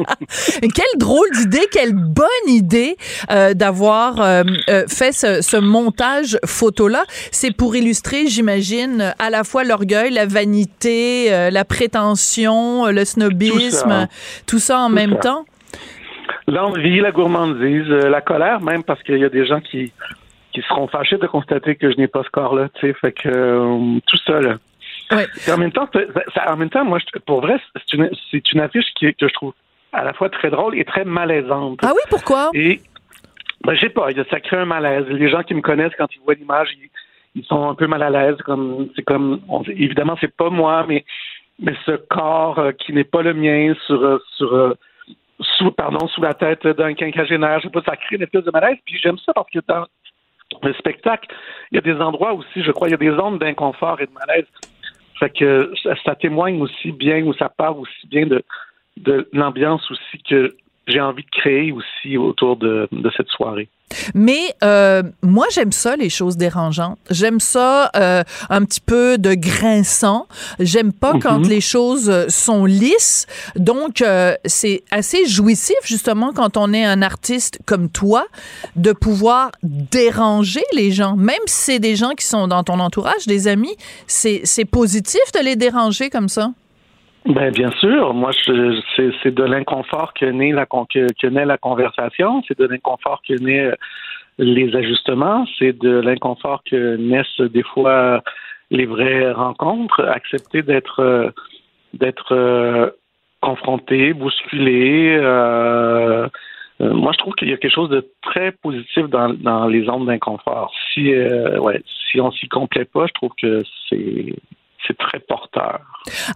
<laughs> quelle drôle d'idée, quelle bonne idée euh, d'avoir euh, euh, fait ce, montage photo-là. C'est pour illustrer, j'imagine, à la fois l'orgueil, la vanité, la prétention, le snobisme, tout ça, en même temps. L'envie, la gourmandise, la colère même, parce qu'il y a des gens qui, qui seront fâchés de constater que je n'ai pas ce corps-là, tu sais. Fait que tout ça, là. En même temps, en même temps, moi, pour vrai, c'est une, une, affiche qui, que je trouve à la fois très drôle et très malaisante. Ah oui, pourquoi? Et ben, je sais pas, ça crée un malaise. Les gens qui me connaissent, quand ils voient l'image, ils, sont un peu mal à l'aise. Comme c'est comme évidemment, c'est pas moi, mais mais ce corps euh, qui n'est pas le mien sur euh, sur euh, sous pardon sous la tête d'un quinquagénaire, je sais pas, ça crée une espèce de malaise. Puis j'aime ça parce que dans le spectacle, il y a des endroits aussi, je crois, il y a des zones d'inconfort et de malaise fait que ça, témoigne aussi bien ou ça parle aussi bien de, de l'ambiance aussi que j'ai envie de créer aussi autour de, de cette soirée. Mais euh, moi, j'aime ça, les choses dérangeantes. J'aime ça euh, un petit peu de grinçant. J'aime pas Mhm. quand les choses euh, sont lisses. Donc, euh, c'est assez jouissif, justement, quand on est un artiste comme toi, de pouvoir déranger les gens. Même si c'est des gens qui sont dans ton entourage, des amis, c'est c'est positif de les déranger comme ça. Ben bien sûr, moi je, c'est, c'est de l'inconfort que naît la que, naît la conversation, c'est de l'inconfort que naît euh, les ajustements, c'est de l'inconfort que naissent des fois les vraies rencontres, accepter d'être euh, d'être euh, confronté, bousculé. moi, je trouve qu'il y a quelque chose de très positif dans, dans les zones d'inconfort. Si, ouais, si on s'y complaît pas, je trouve que c'est c'est très porteur.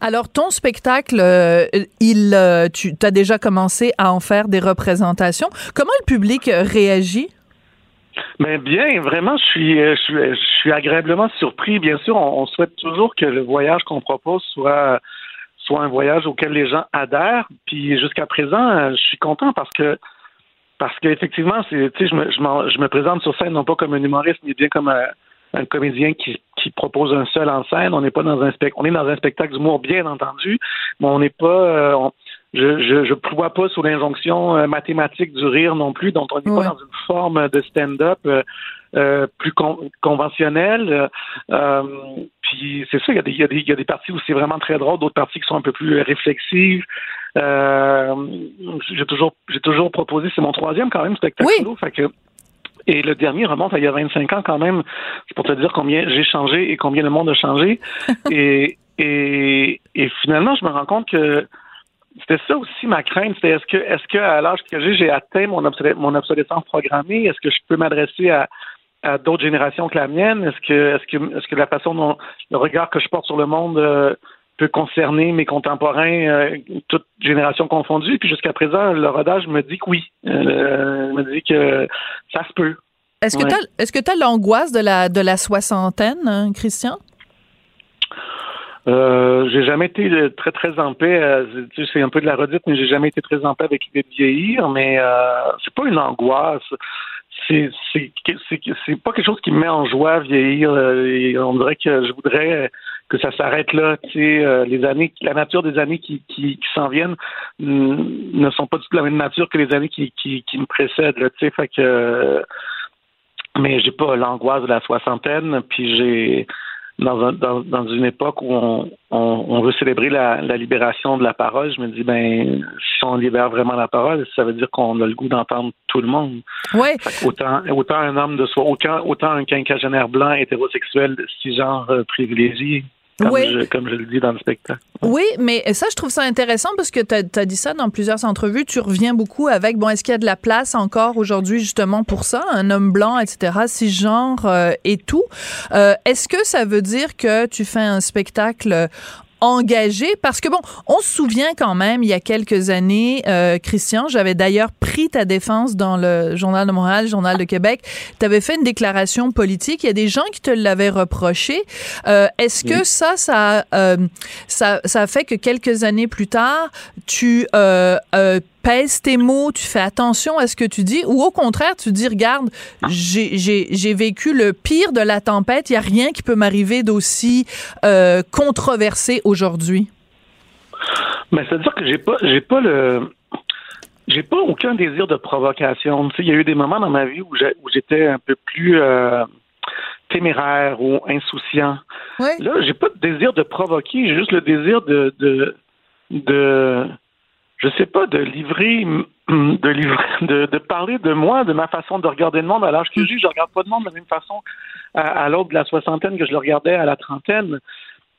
Alors, ton spectacle, euh, il, euh, tu as déjà commencé à en faire des représentations. Comment le public euh, réagit? Mais bien, vraiment, je suis, je suis, je suis agréablement surpris. Bien sûr, on, on souhaite toujours que le voyage qu'on propose soit soit un voyage auquel les gens adhèrent. Puis jusqu'à présent, je suis content parce que parce qu'effectivement, je me, je, je me présente sur scène non pas comme un humoriste, mais bien comme un, un comédien qui, qui propose un seul en scène. On n'est pas dans un spectacle, on est dans un spectacle d'humour, bien entendu, mais on n'est pas, euh, on- je, je, je ploie pas sous l'injonction euh, mathématique du rire non plus, donc on n'est Ouais. pas dans une forme de stand-up euh, plus con- conventionnelle. Euh, puis c'est ça, il y, a des, il, y a des, il y a des parties où c'est vraiment très drôle, d'autres parties qui sont un peu plus réflexives. Euh, j'ai toujours, j'ai toujours proposé, c'est mon troisième quand même spectacle solo, fait que et le dernier remonte à il y a 25 ans quand même. C'est pour te dire combien j'ai changé et combien le monde a changé. <laughs> et, et, et finalement, je me rends compte que c'était ça aussi ma crainte. C'était est-ce que, est-ce que à l'âge que j'ai, j'ai atteint mon, obsolé- mon obsolescence programmée? Est-ce que je peux m'adresser à, à d'autres générations que la mienne? Est-ce que, est-ce que, est-ce que la façon dont le regard que je porte sur le monde euh, peut concerner mes contemporains, euh, toutes générations confondues? Puis jusqu'à présent, le rodage me dit que oui. Euh, me dit que ça se peut. Est-ce que est-ce tu as l'angoisse de la, de la soixantaine, hein, Christian? Euh, j'ai jamais été euh, très très en paix. euh, tu sais, c'est un peu de la redite, mais j'ai jamais été très en paix avec l'idée de vieillir. Mais euh, c'est pas une angoisse. C'est c'est pas quelque chose qui me met en joie vieillir. euh, et on dirait que je voudrais que ça s'arrête là. Tu sais, euh, les années, la nature des années qui qui, qui s'en viennent mm, ne sont pas du tout la même nature que les années qui qui, qui me précèdent. Là, tu sais, fait que mais j'ai pas l'angoisse de la soixantaine. Puis j'ai dans, un- dans, dans une époque où on, on, on veut célébrer la, la libération de la parole, je me dis, ben, si on libère vraiment la parole, ça veut dire qu'on a le goût d'entendre tout le monde. Ouais. Autant, autant un homme de soi, autant, autant un quinquagénaire blanc hétérosexuel cisgenre euh, privilégié, comme, Oui. je, comme je le dis dans le spectacle. Oui, mais ça, je trouve ça intéressant parce que tu as, dit ça dans plusieurs entrevues. Tu reviens beaucoup avec, bon, est-ce qu'il y a de la place encore aujourd'hui justement pour ça, un homme blanc, etc., cisgenre euh, et tout? Euh, est-ce que ça veut dire que tu fais un spectacle engagé parce que bon, on se souvient quand même il y a quelques années, euh, Christian, j'avais d'ailleurs pris ta défense dans le Journal de Montréal, le Journal de Québec. Tu avais fait une déclaration politique. Il y a des gens qui te l'avaient reproché. Euh, Est-ce que Oui. ça, ça, euh, ça, ça fait que quelques années plus tard, tu euh, euh, pèses tes mots, tu fais attention à ce que tu dis, ou au contraire, tu dis, regarde, j'ai- vécu le pire de la tempête, il n'y a rien qui peut m'arriver d'aussi euh, controversé aujourd'hui. Mais c'est-à-dire que j'ai pas, j'ai pas le, j'ai pas aucun désir de provocation. Tu sais, il y a eu des moments dans ma vie où j'étais un peu plus euh, téméraire ou insouciant. Là, j'ai pas de désir de provoquer, j'ai juste le désir de, de, de, je sais pas, de livrer, <clears throat> de livrer, <laughs> de, de parler de moi, de ma façon de regarder le monde à l'âge que j'ai. Je regarde pas le monde de la même façon à, à l'autre de la soixantaine que je le regardais à la trentaine.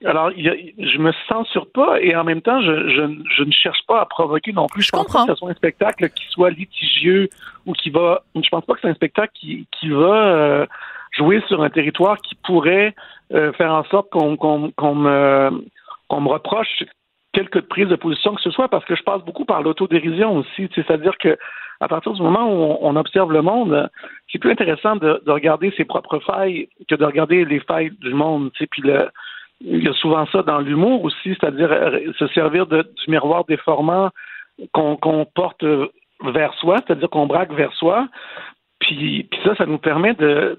Alors, y a- je me censure pas et en même temps, je, je, je ne cherche pas à provoquer non plus. Je, pense pas que ce soit un spectacle qui soit litigieux ou qui va. Je pense pas que c'est un spectacle qui, qui va euh, jouer sur un territoire qui pourrait euh, faire en sorte qu'on me, qu'on me reproche quelques prises de position que ce soit, parce que je passe beaucoup par l'autodérision aussi. C'est-à-dire que à partir du moment où on, observe le monde, c'est plus intéressant de, de regarder ses propres failles que de regarder les failles du monde. Puis il y a souvent ça dans l'humour aussi, c'est-à-dire euh, se servir du miroir déformant qu'on porte vers soi, c'est-à-dire qu'on braque vers soi. Puis, puis ça, ça nous permet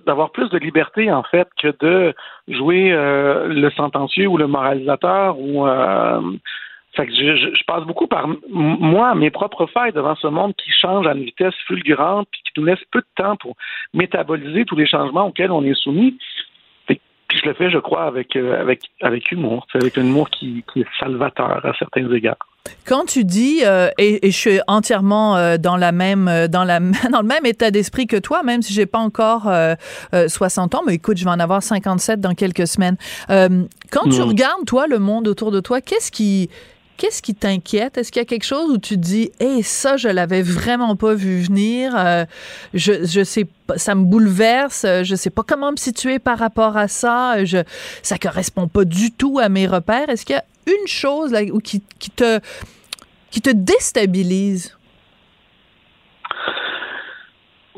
d'avoir plus de liberté, en fait, que de jouer euh, le sentencieux ou le moralisateur ou euh, fait que je, je, passe beaucoup par moi, mes propres failles devant ce monde qui change à une vitesse fulgurante puis qui nous laisse peu de temps pour métaboliser tous les changements auxquels on est soumis. Puis je le fais, je crois, avec, euh, avec, avec humour. C'est avec un humour qui, qui, est salvateur à certains égards. Quand tu dis, euh, et, et, je suis entièrement euh, dans la même, dans la, <laughs> dans le même état d'esprit que toi, même si j'ai pas encore 60 ans, mais écoute, je vais en avoir 57 dans quelques semaines. quand tu mm. regardes, toi, le monde autour de toi, qu'est-ce qui, Qu'est-ce qui t'inquiète? Est-ce qu'il y a quelque chose où tu te dis, hé, ça, je l'avais vraiment pas vu venir, euh, je, je sais pas, ça me bouleverse, euh, je sais pas comment me situer par rapport à ça, je, ça correspond pas du tout à mes repères. Est-ce qu'il y a une chose là, qui, qui, te, qui te déstabilise?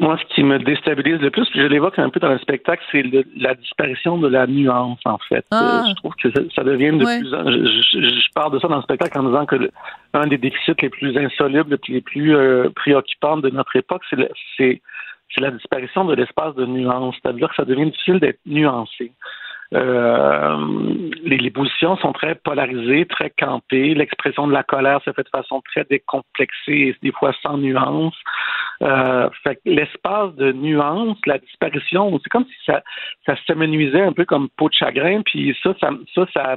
Moi, ce qui me déstabilise le plus, puis je l'évoque un peu dans le spectacle, c'est la disparition de la nuance, en fait. Ah. je trouve que ça, devient de plus en je, je, parle de ça dans le spectacle en disant que un des déficits les plus insolubles et les plus euh, préoccupants de notre époque, c'est la disparition de l'espace de nuance. C'est-à-dire que ça devient difficile d'être nuancé. Euh, les, positions sont très polarisées, très campées. L'expression de la colère se fait de façon très décomplexée et des fois sans nuance. Euh, l'espace de nuance, la disparition, c'est comme si ça, ça s'amenuisait un peu comme peau de chagrin, puis ça, ça, ça,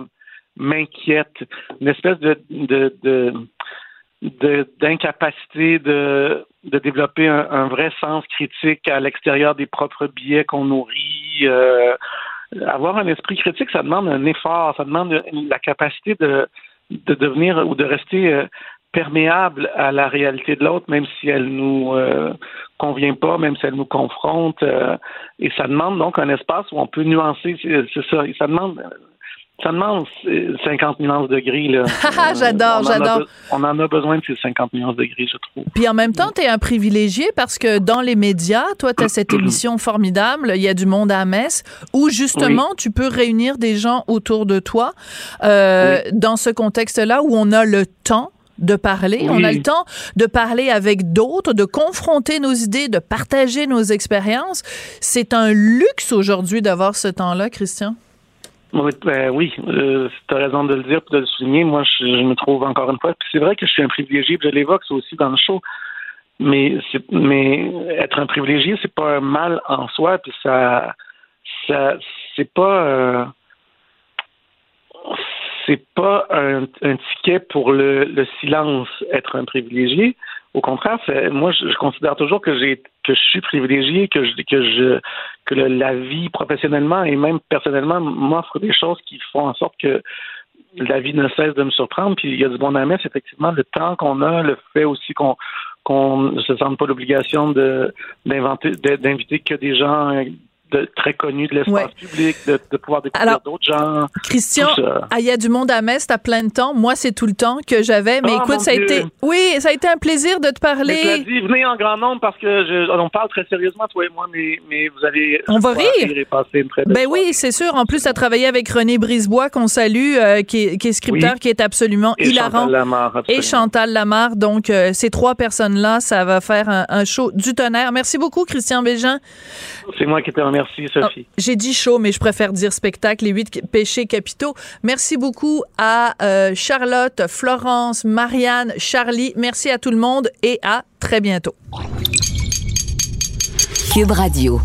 m'inquiète. Une espèce de, d'incapacité de, de développer un, vrai sens critique à l'extérieur des propres biais qu'on nourrit. Euh, avoir un esprit critique, ça demande un effort, ça demande la capacité de, de devenir ou de rester euh, perméable à la réalité de l'autre, même si elle nous euh, convient pas, même si elle nous confronte. Euh, et ça demande donc un espace où on peut nuancer, c'est ça. Et ça demande ça demande 50 nuances de gris. Là. <laughs> j'adore, j'adore. On en a besoin de ces 50 nuances de gris, je trouve. Puis en même temps, tu es un privilégié parce que dans les médias, toi, tu as cette <clears throat> émission formidable, Il y a du monde à Metz, où justement, tu peux réunir des gens autour de toi euh, dans ce contexte-là où on a le temps de parler. On a le temps de parler avec d'autres, de confronter nos idées, de partager nos expériences. C'est un luxe aujourd'hui d'avoir ce temps-là, Christian. Oui, ben, oui euh, tu as raison de le dire et de le souligner. Moi, je, me trouve encore une fois. c'est vrai que je suis un privilégié, je l'évoque aussi dans le show. Mais, mais être un privilégié, c'est pas un mal en soi, puis ça, c'est pas. Euh, pas un, ticket pour le, le, silence, être un privilégié. Au contraire, moi, je, considère toujours que j'ai que je suis privilégié, que je que je que la vie professionnellement et même personnellement m'offre des choses qui font en sorte que la vie ne cesse de me surprendre. Puis il y a du bon à mettre, effectivement, le temps qu'on a, le fait aussi qu'on qu'on ne se sente pas l'obligation de d'inviter que des gens de, très connu de l'espace public, de, de, pouvoir découvrir d'autres gens. Christian, il y a du monde à Metz, t'as plein de temps. Moi, c'est tout le temps que j'avais. Mais ah, écoute, ça a été, oui, ça a été un plaisir de te parler. Dit, venez en grand nombre parce que je, on parle très sérieusement, toi et moi, mais, mais vous avez. On va rire. ben oui, c'est sûr. En plus, tu as travaillé avec René Brisebois, qu'on salue, euh, qui, est, qui, est, scripteur, qui est absolument et hilarant. Chantal Lamar, et Chantal Lamar. Donc, euh, ces trois personnes-là, ça va faire un, un, show du tonnerre. Merci beaucoup, Christian Bégin. C'est moi qui te remercie, Sophie. Oh, j'ai dit show, mais je préfère dire spectacle, les huit péchés capitaux. Merci beaucoup à euh, Charlotte, Florence, Marianne, Charlie. Merci à tout le monde et à très bientôt. Cube Radio.